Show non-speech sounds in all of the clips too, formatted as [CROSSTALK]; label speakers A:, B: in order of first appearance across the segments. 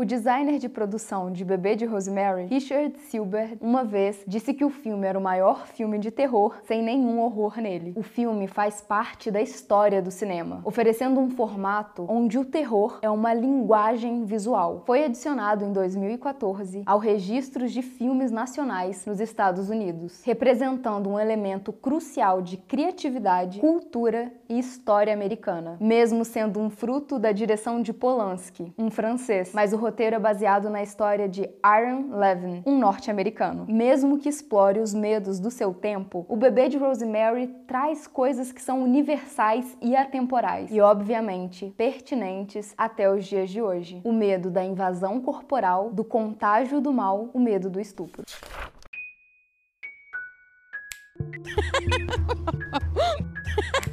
A: O designer de produção de Bebê de Rosemary, Richard Silber, uma vez disse que o filme era o maior filme de terror sem nenhum horror nele. O filme faz parte da história do cinema, oferecendo um formato onde o terror é uma linguagem visual. Foi adicionado em 2014 ao registro de filmes nacionais nos Estados Unidos, representando um elemento crucial de criatividade, cultura e história americana, mesmo sendo um fruto da direção de Polanski, um francês, mas o roteiro é baseado na história de Aaron Levin, um norte-americano. Mesmo que explore os medos do seu tempo, o bebê de Rosemary traz coisas que são universais e atemporais, e obviamente pertinentes até os dias de hoje. O medo da invasão corporal, do contágio do mal, o medo do estupro.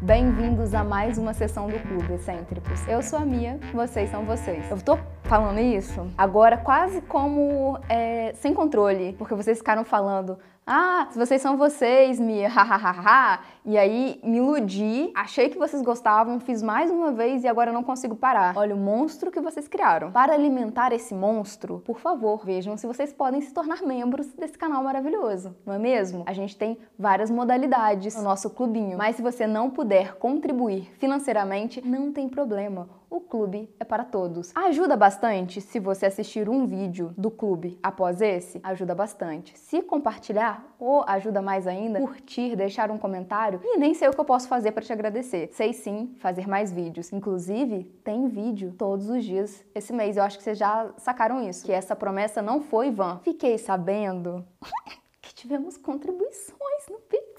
A: Bem-vindos a mais uma sessão do Clube Excêntricos. Eu sou a Mia, vocês são vocês. Eu tô falando isso agora quase como é, sem controle, porque vocês ficaram falando ah, vocês são vocês, Mia, [LAUGHS] hahaha. e aí me iludi, achei que vocês gostavam, fiz mais uma vez e agora não consigo parar. Olha o monstro que vocês criaram. Para alimentar esse monstro, por favor, vejam se vocês podem se tornar membros desse canal maravilhoso, não é mesmo? A gente tem várias modalidades no nosso clubinho, mas se você não puder contribuir financeiramente, não tem problema o clube é para todos. Ajuda bastante se você assistir um vídeo do clube após esse, ajuda bastante. Se compartilhar, ou ajuda mais ainda, curtir, deixar um comentário, e nem sei o que eu posso fazer para te agradecer. Sei sim fazer mais vídeos. Inclusive, tem vídeo todos os dias esse mês. Eu acho que vocês já sacaram isso, que essa promessa não foi vã. Fiquei sabendo [LAUGHS] que tivemos contribuições no Pix.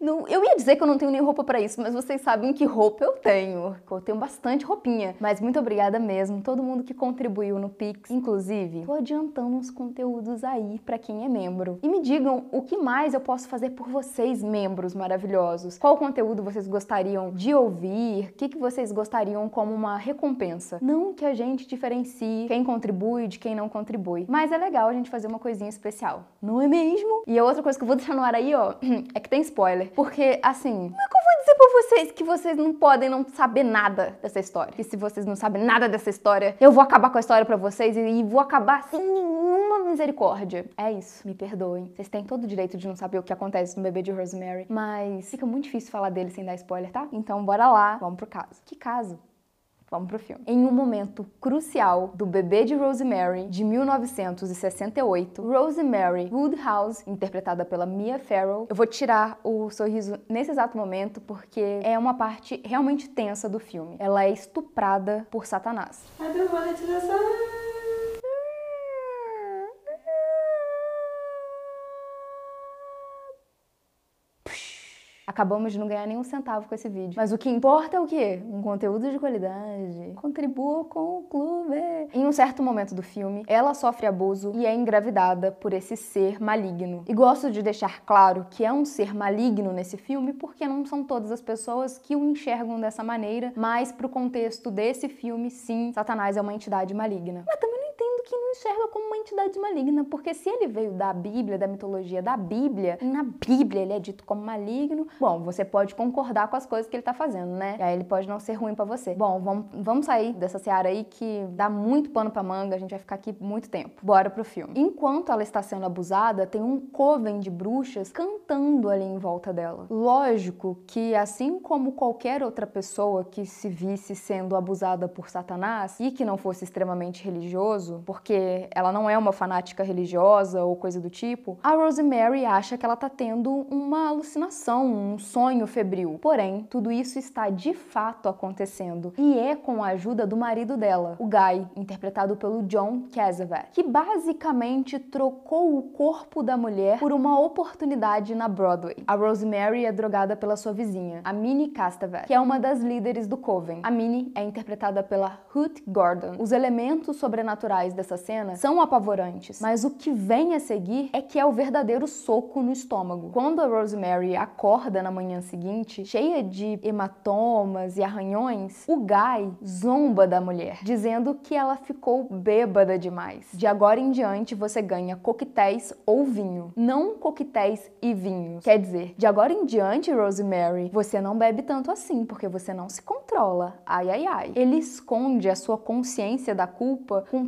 A: Não, eu ia dizer que eu não tenho nem roupa para isso, mas vocês sabem que roupa eu tenho. Eu tenho bastante roupinha. Mas muito obrigada mesmo, todo mundo que contribuiu no Pix. Inclusive, tô adiantando uns conteúdos aí para quem é membro. E me digam o que mais eu posso fazer por vocês, membros maravilhosos. Qual conteúdo vocês gostariam de ouvir? O que, que vocês gostariam como uma recompensa? Não que a gente diferencie quem contribui de quem não contribui, mas é legal a gente fazer uma coisinha especial, não é mesmo? E a outra coisa que eu vou deixar no ar aí, ó, [CLEARS THROAT] é que tem spoiler. Porque, assim, como é que eu vou dizer pra vocês que vocês não podem não saber nada dessa história? E se vocês não sabem nada dessa história, eu vou acabar com a história pra vocês e vou acabar sem nenhuma misericórdia. É isso, me perdoem. Vocês têm todo o direito de não saber o que acontece no bebê de Rosemary, mas fica muito difícil falar dele sem dar spoiler, tá? Então bora lá, vamos pro caso. Que caso? Vamos pro filme. Em um momento crucial do bebê de Rosemary, de 1968, Rosemary Woodhouse, interpretada pela Mia Farrow, eu vou tirar o sorriso nesse exato momento porque é uma parte realmente tensa do filme. Ela é estuprada por Satanás. I don't want it to Acabamos de não ganhar nenhum centavo com esse vídeo. Mas o que importa é o quê? Um conteúdo de qualidade. Contribua com o clube. Em um certo momento do filme, ela sofre abuso e é engravidada por esse ser maligno. E gosto de deixar claro que é um ser maligno nesse filme porque não são todas as pessoas que o enxergam dessa maneira, mas pro contexto desse filme, sim, Satanás é uma entidade maligna. Mas também que não enxerga como uma entidade maligna, porque se ele veio da Bíblia, da mitologia da Bíblia, na Bíblia ele é dito como maligno, Bom, você pode concordar com as coisas que ele tá fazendo, né? E aí ele pode não ser ruim para você. Bom, vamos, vamos sair dessa seara aí que dá muito pano pra manga, a gente vai ficar aqui muito tempo. Bora pro filme. Enquanto ela está sendo abusada, tem um coven de bruxas cantando ali em volta dela. Lógico que, assim como qualquer outra pessoa que se visse sendo abusada por Satanás e que não fosse extremamente religioso, porque ela não é uma fanática religiosa ou coisa do tipo, a Rosemary acha que ela tá tendo uma alucinação, um sonho febril. Porém, tudo isso está de fato acontecendo e é com a ajuda do marido dela, o Guy, interpretado pelo John Cassavet, que basicamente trocou o corpo da mulher por uma oportunidade na Broadway. A Rosemary é drogada pela sua vizinha, a Minnie Castavet, que é uma das líderes do Coven. A Minnie é interpretada pela Ruth Gordon. Os elementos sobrenaturais dessa cena são apavorantes, mas o que vem a seguir é que é o verdadeiro soco no estômago. Quando a Rosemary acorda na manhã seguinte, cheia de hematomas e arranhões, o Guy zomba da mulher, dizendo que ela ficou bêbada demais. De agora em diante você ganha coquetéis ou vinho, não coquetéis e vinhos. Quer dizer, de agora em diante, Rosemary, você não bebe tanto assim, porque você não se controla. Ai ai ai. Ele esconde a sua consciência da culpa com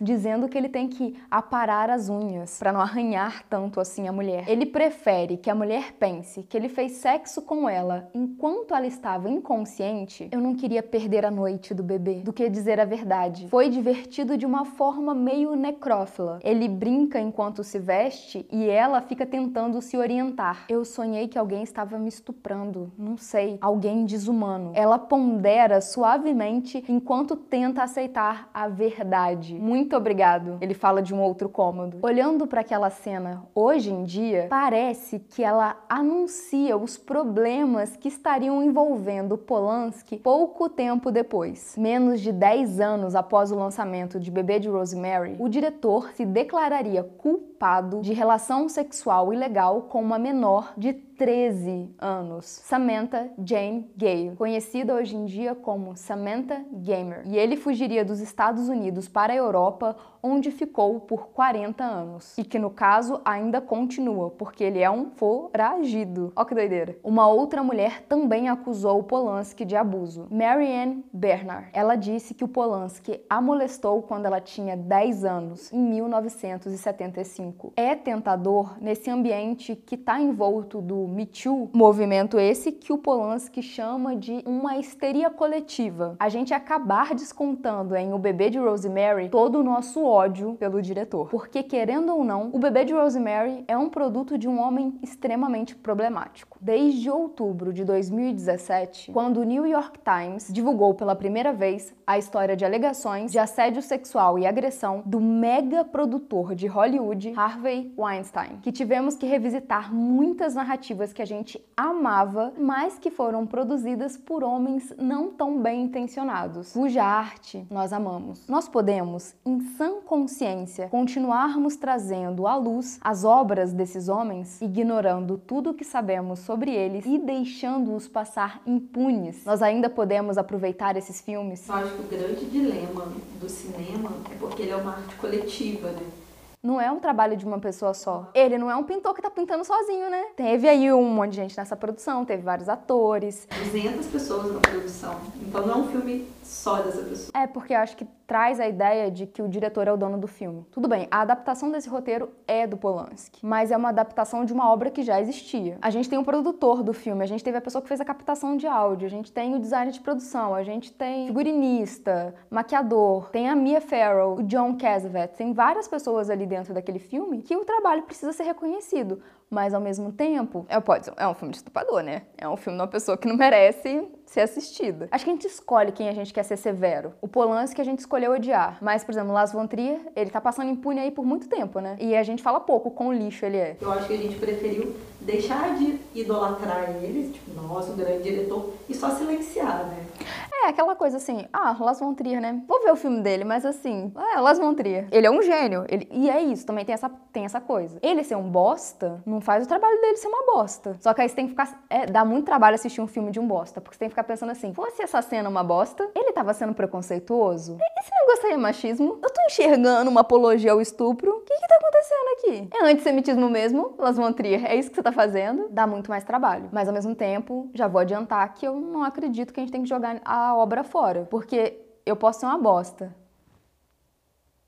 A: dizendo que ele tem que aparar as unhas para não arranhar tanto assim a mulher. Ele prefere que a mulher pense que ele fez sexo com ela enquanto ela estava inconsciente. Eu não queria perder a noite do bebê do que dizer a verdade. Foi divertido de uma forma meio necrófila. Ele brinca enquanto se veste e ela fica tentando se orientar. Eu sonhei que alguém estava me estuprando, não sei, alguém desumano. Ela pondera suavemente enquanto tenta aceitar a verdade. Muito obrigado. Ele fala de um outro cômodo. Olhando para aquela cena hoje em dia, parece que ela anuncia os problemas que estariam envolvendo Polanski pouco tempo depois. Menos de 10 anos após o lançamento de Bebê de Rosemary, o diretor se declararia culpado de relação sexual ilegal com uma menor de 13 anos, Samantha Jane Gale, conhecida hoje em dia como Samantha Gamer. E ele fugiria dos Estados Unidos para a Europa, onde ficou por 40 anos. E que no caso ainda continua, porque ele é um foragido. Ó que doideira. Uma outra mulher também acusou o Polanski de abuso, Marianne Bernard. Ela disse que o Polanski a molestou quando ela tinha 10 anos, em 1975. É tentador nesse ambiente que está envolto do Me Too, movimento esse que o Polanski chama de uma histeria coletiva. A gente acabar descontando em O Bebê de Rosemary todo o nosso ódio pelo diretor. Porque, querendo ou não, O Bebê de Rosemary é um produto de um homem extremamente problemático. Desde outubro de 2017, quando o New York Times divulgou pela primeira vez a história de alegações de assédio sexual e agressão do mega produtor de Hollywood, Harvey Weinstein, que tivemos que revisitar muitas narrativas que a gente amava, mas que foram produzidas por homens não tão bem intencionados, cuja arte nós amamos. Nós podemos, em sã consciência, continuarmos trazendo à luz as obras desses homens, ignorando tudo o que sabemos sobre eles e deixando-os passar impunes. Nós ainda podemos aproveitar esses filmes?
B: Eu acho que o grande dilema do cinema é porque ele é uma arte coletiva, né?
A: Não é um trabalho de uma pessoa só. Ele não é um pintor que tá pintando sozinho, né? Teve aí um monte de gente nessa produção, teve vários atores.
B: 200 pessoas na produção. Então não é um filme só dessa pessoa.
A: É, porque eu acho que traz a ideia de que o diretor é o dono do filme. Tudo bem, a adaptação desse roteiro é do Polanski, mas é uma adaptação de uma obra que já existia. A gente tem o produtor do filme, a gente teve a pessoa que fez a captação de áudio, a gente tem o design de produção, a gente tem figurinista, maquiador, tem a Mia Farrow, o John Cassavetes, tem várias pessoas ali dentro daquele filme que o trabalho precisa ser reconhecido mas ao mesmo tempo, é, pode, é um filme de estuprador, né? É um filme de uma pessoa que não merece ser assistida. Acho que a gente escolhe quem a gente quer ser severo. O Polanski a gente escolheu odiar, mas, por exemplo, Las von ele tá passando impune aí por muito tempo, né? E a gente fala pouco quão lixo ele é.
B: Eu acho que a gente preferiu deixar de idolatrar ele, tipo, nossa, um grande diretor, e só silenciar, né?
A: É, aquela coisa assim, ah, Las von né? Vou ver o filme dele, mas assim, é, Las von. Ele é um gênio. Ele... E é isso, também tem essa, tem essa coisa. Ele ser um bosta, não faz o trabalho dele ser uma bosta. Só que aí você tem que ficar... É, dá muito trabalho assistir um filme de um bosta, porque você tem que ficar pensando assim, fosse essa cena uma bosta, ele tava sendo preconceituoso? Esse negócio aí é machismo? Eu tô enxergando uma apologia ao estupro? O que que tá acontecendo aqui? É antissemitismo mesmo, Las von é isso que você tá fazendo? Dá muito mais trabalho. Mas ao mesmo tempo, já vou adiantar que eu não acredito que a gente tem que jogar a obra fora, porque eu posso ser uma bosta.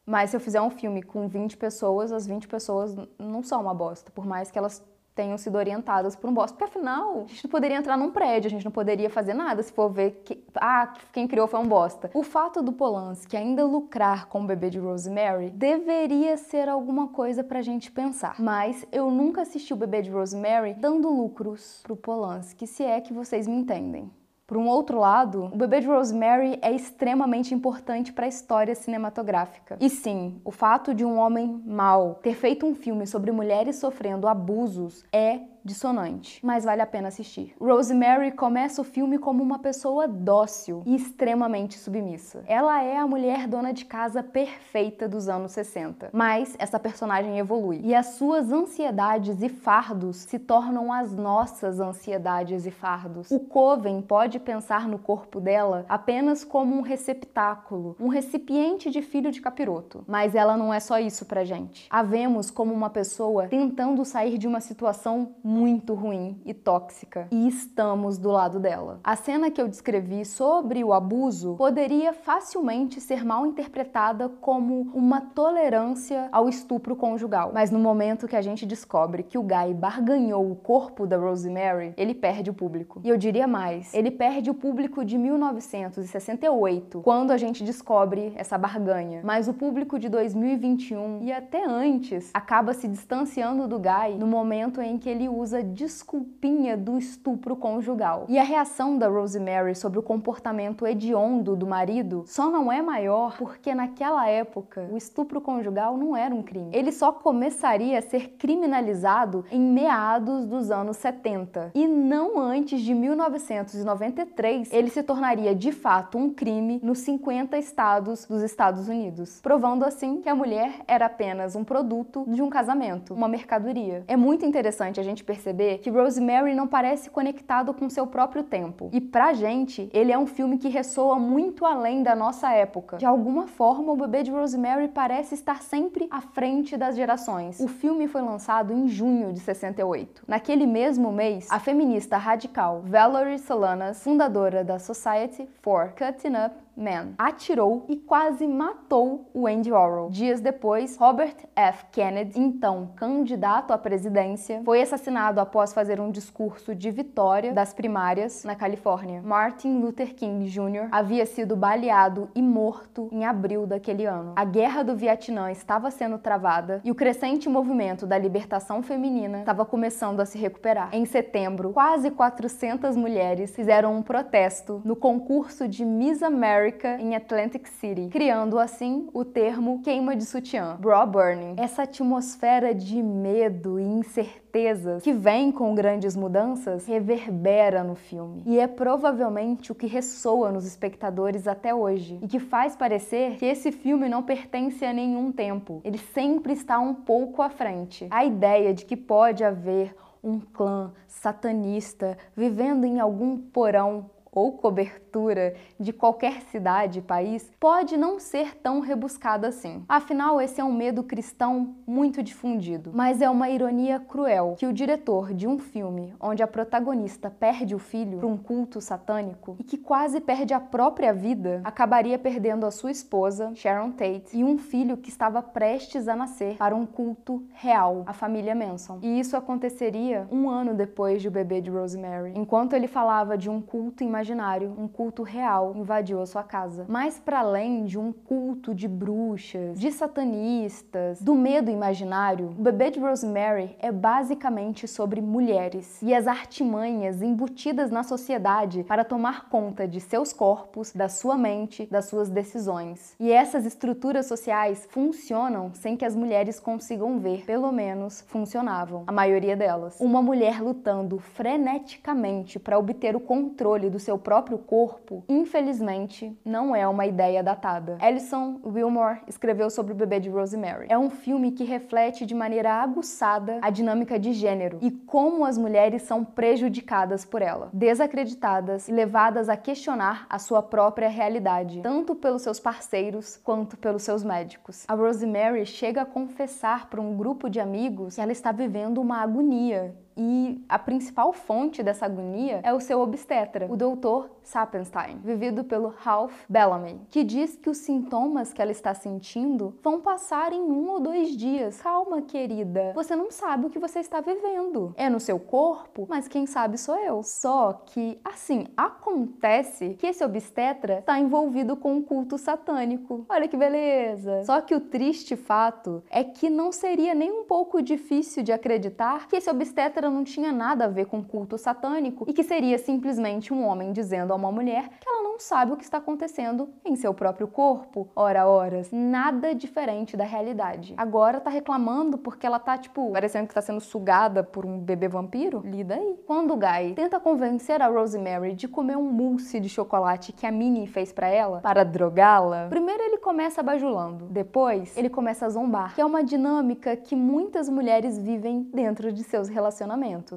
A: Mas se eu fizer um filme com 20 pessoas, as 20 pessoas não são uma bosta, por mais que elas tenham sido orientadas por um bosta. Porque afinal, a gente não poderia entrar num prédio, a gente não poderia fazer nada se for ver que, ah, quem criou foi um bosta. O fato do Polanski ainda lucrar com o bebê de Rosemary deveria ser alguma coisa pra gente pensar. Mas eu nunca assisti o bebê de Rosemary dando lucros pro Polanski, se é que vocês me entendem. Por um outro lado, o bebê de Rosemary é extremamente importante para a história cinematográfica. E sim, o fato de um homem mau ter feito um filme sobre mulheres sofrendo abusos é dissonante, mas vale a pena assistir. Rosemary começa o filme como uma pessoa dócil e extremamente submissa. Ela é a mulher dona de casa perfeita dos anos 60, mas essa personagem evolui e as suas ansiedades e fardos se tornam as nossas ansiedades e fardos. O Coven pode pensar no corpo dela apenas como um receptáculo, um recipiente de filho de capiroto, mas ela não é só isso pra gente. A vemos como uma pessoa tentando sair de uma situação muito ruim e tóxica e estamos do lado dela. A cena que eu descrevi sobre o abuso poderia facilmente ser mal interpretada como uma tolerância ao estupro conjugal, mas no momento que a gente descobre que o Guy barganhou o corpo da Rosemary, ele perde o público. E eu diria mais, ele perde o público de 1968, quando a gente descobre essa barganha, mas o público de 2021 e até antes acaba se distanciando do Guy no momento em que ele usa desculpinha do estupro conjugal. E a reação da Rosemary sobre o comportamento hediondo do marido só não é maior porque naquela época o estupro conjugal não era um crime. Ele só começaria a ser criminalizado em meados dos anos 70 e não antes de 1993 ele se tornaria de fato um crime nos 50 estados dos Estados Unidos, provando assim que a mulher era apenas um produto de um casamento, uma mercadoria. É muito interessante a gente perceber que Rosemary não parece conectado com seu próprio tempo. E pra gente, ele é um filme que ressoa muito além da nossa época. De alguma forma, o bebê de Rosemary parece estar sempre à frente das gerações. O filme foi lançado em junho de 68. Naquele mesmo mês, a feminista radical Valerie Solanas, fundadora da Society for Cutting Up Man, atirou e quase matou o Andy Warhol. Dias depois, Robert F. Kennedy, então candidato à presidência, foi assassinado após fazer um discurso de vitória das primárias na Califórnia. Martin Luther King Jr. havia sido baleado e morto em abril daquele ano. A guerra do Vietnã estava sendo travada e o crescente movimento da libertação feminina estava começando a se recuperar. Em setembro, quase 400 mulheres fizeram um protesto no concurso de Miss America em Atlantic City, criando assim o termo queima de sutiã, bra burning. Essa atmosfera de medo e incertezas que vem com grandes mudanças reverbera no filme e é provavelmente o que ressoa nos espectadores até hoje e que faz parecer que esse filme não pertence a nenhum tempo. Ele sempre está um pouco à frente. A ideia de que pode haver um clã satanista vivendo em algum porão ou cobertura de qualquer cidade e país pode não ser tão rebuscada assim. Afinal, esse é um medo cristão muito difundido, mas é uma ironia cruel que o diretor de um filme onde a protagonista perde o filho para um culto satânico e que quase perde a própria vida acabaria perdendo a sua esposa, Sharon Tate, e um filho que estava prestes a nascer para um culto real, a família Manson. E isso aconteceria um ano depois de o bebê de Rosemary. Enquanto ele falava de um culto imaginário imaginário, um culto real invadiu a sua casa. Mas para além de um culto de bruxas, de satanistas, do medo imaginário, o bebê de Rosemary é basicamente sobre mulheres e as artimanhas embutidas na sociedade para tomar conta de seus corpos, da sua mente, das suas decisões. E essas estruturas sociais funcionam sem que as mulheres consigam ver, pelo menos funcionavam, a maioria delas. Uma mulher lutando freneticamente para obter o controle do seu seu próprio corpo, infelizmente, não é uma ideia datada. Alison Wilmore escreveu sobre o bebê de Rosemary. É um filme que reflete de maneira aguçada a dinâmica de gênero e como as mulheres são prejudicadas por ela, desacreditadas e levadas a questionar a sua própria realidade, tanto pelos seus parceiros quanto pelos seus médicos. A Rosemary chega a confessar para um grupo de amigos que ela está vivendo uma agonia e a principal fonte dessa agonia é o seu obstetra, o Dr. Sapenstein, vivido pelo Ralph Bellamy, que diz que os sintomas que ela está sentindo vão passar em um ou dois dias. Calma, querida, você não sabe o que você está vivendo. É no seu corpo, mas quem sabe sou eu. Só que, assim, acontece que esse obstetra está envolvido com um culto satânico. Olha que beleza! Só que o triste fato é que não seria nem um pouco difícil de acreditar que esse obstetra não tinha nada a ver com culto satânico e que seria simplesmente um homem dizendo a uma mulher que ela não sabe o que está acontecendo em seu próprio corpo, ora horas. Nada diferente da realidade. Agora tá reclamando porque ela tá, tipo, parecendo que tá sendo sugada por um bebê vampiro? Lida aí. Quando o Guy tenta convencer a Rosemary de comer um mousse de chocolate que a Minnie fez para ela, para drogá-la, primeiro ele começa bajulando. Depois, ele começa a zombar, que é uma dinâmica que muitas mulheres vivem dentro de seus relacionamentos,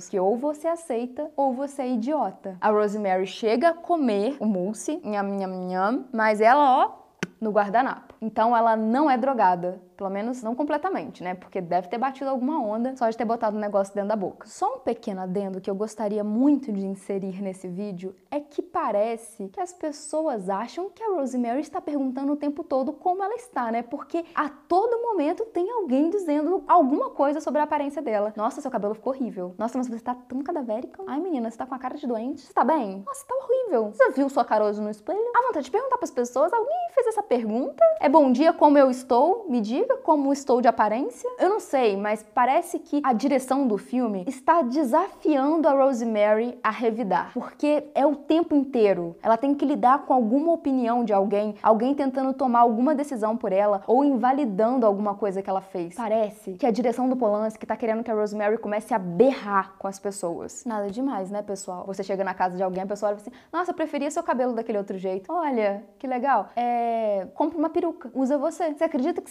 A: que ou você aceita ou você é idiota. A Rosemary chega a comer o mousse, nham, nham, nham, mas ela, ó, no guardanapo. Então ela não é drogada. Pelo menos não completamente, né? Porque deve ter batido alguma onda só de ter botado o um negócio dentro da boca. Só um pequeno adendo que eu gostaria muito de inserir nesse vídeo é que parece que as pessoas acham que a Rosemary está perguntando o tempo todo como ela está, né? Porque a todo momento tem alguém dizendo alguma coisa sobre a aparência dela. Nossa, seu cabelo ficou horrível. Nossa, mas você tá tão cadavérica. Ai, menina, você tá com a cara de doente. Você tá bem? Nossa, tá horrível. Você viu sua cara hoje no espelho? A vontade de perguntar para as pessoas, alguém fez essa pergunta? É bom dia, como eu estou? Me diga como estou de aparência? Eu não sei, mas parece que a direção do filme está desafiando a Rosemary a revidar, porque é o tempo inteiro. Ela tem que lidar com alguma opinião de alguém, alguém tentando tomar alguma decisão por ela ou invalidando alguma coisa que ela fez. Parece que a direção do Polanski está querendo que a Rosemary comece a berrar com as pessoas. Nada demais, né, pessoal? Você chega na casa de alguém, a pessoa olha assim: "Nossa, eu preferia seu cabelo daquele outro jeito. Olha, que legal. É, compra uma peruca, usa você. Você acredita que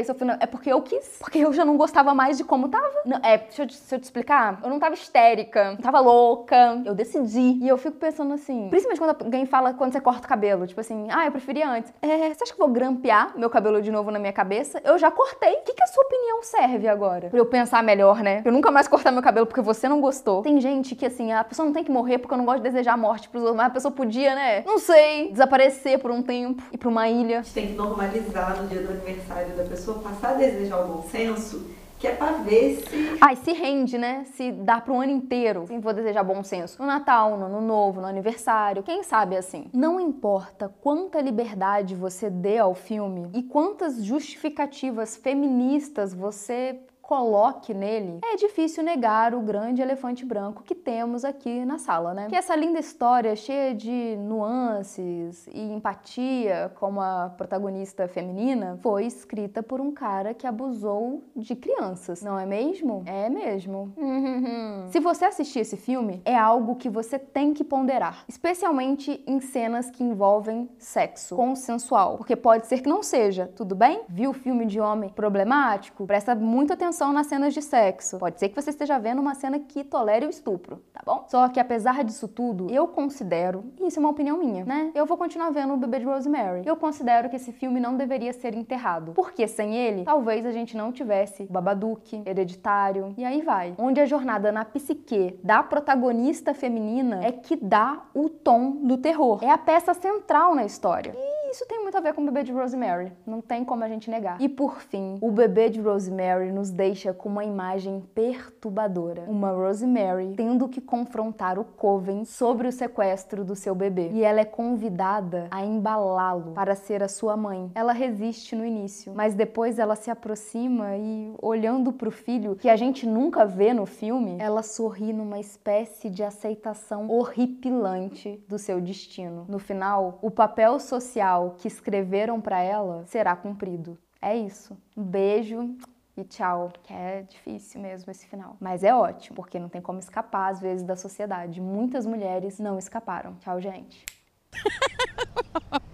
A: eu é porque eu quis? Porque eu já não gostava mais de como tava? Não, é, deixa eu, deixa eu te explicar. Eu não tava histérica, não tava louca. Eu decidi. E eu fico pensando assim, principalmente quando alguém fala quando você corta o cabelo, tipo assim, ah, eu preferia antes. É, você acha que eu vou grampear meu cabelo de novo na minha cabeça? Eu já cortei. O que, que a sua opinião serve agora? Pra eu pensar melhor, né? Pra eu nunca mais cortar meu cabelo porque você não gostou. Tem gente que, assim, a pessoa não tem que morrer porque eu não gosto de desejar a morte pros outros, mas a pessoa podia, né? Não sei, desaparecer por um tempo, ir pra uma ilha.
B: A gente tem que normalizar no dia do aniversário da pessoa passar a desejar o bom senso, que é pra ver se.
A: Ai, se rende, né? Se dá pro ano inteiro. Sim, vou desejar bom senso. No Natal, no Ano Novo, no aniversário. Quem sabe assim? Não importa quanta liberdade você dê ao filme e quantas justificativas feministas você coloque nele, é difícil negar o grande elefante branco que temos aqui na sala, né? Que essa linda história cheia de nuances e empatia, como a protagonista feminina, foi escrita por um cara que abusou de crianças, não é mesmo? É mesmo. [LAUGHS] Se você assistir esse filme, é algo que você tem que ponderar, especialmente em cenas que envolvem sexo consensual, porque pode ser que não seja, tudo bem? Viu filme de homem problemático? Presta muita atenção nas cenas de sexo. Pode ser que você esteja vendo uma cena que tolere o estupro, tá bom? Só que apesar disso tudo, eu considero, e isso é uma opinião minha, né? Eu vou continuar vendo o bebê de Rosemary. Eu considero que esse filme não deveria ser enterrado. Porque sem ele, talvez a gente não tivesse Babadook, Hereditário, e aí vai. Onde a jornada na psique da protagonista feminina é que dá o tom do terror. É a peça central na história. E isso tem muito a ver com o bebê de Rosemary, não tem como a gente negar. E por fim, o bebê de Rosemary nos deixa com uma imagem perturbadora. Uma Rosemary tendo que confrontar o Coven sobre o sequestro do seu bebê. E ela é convidada a embalá-lo para ser a sua mãe. Ela resiste no início, mas depois ela se aproxima e, olhando para o filho, que a gente nunca vê no filme, ela sorri numa espécie de aceitação horripilante do seu destino. No final, o papel social que escreveram para ela será cumprido. É isso. Um beijo e tchau. Que é difícil mesmo esse final. Mas é ótimo, porque não tem como escapar às vezes da sociedade. Muitas mulheres não escaparam. Tchau, gente. [LAUGHS]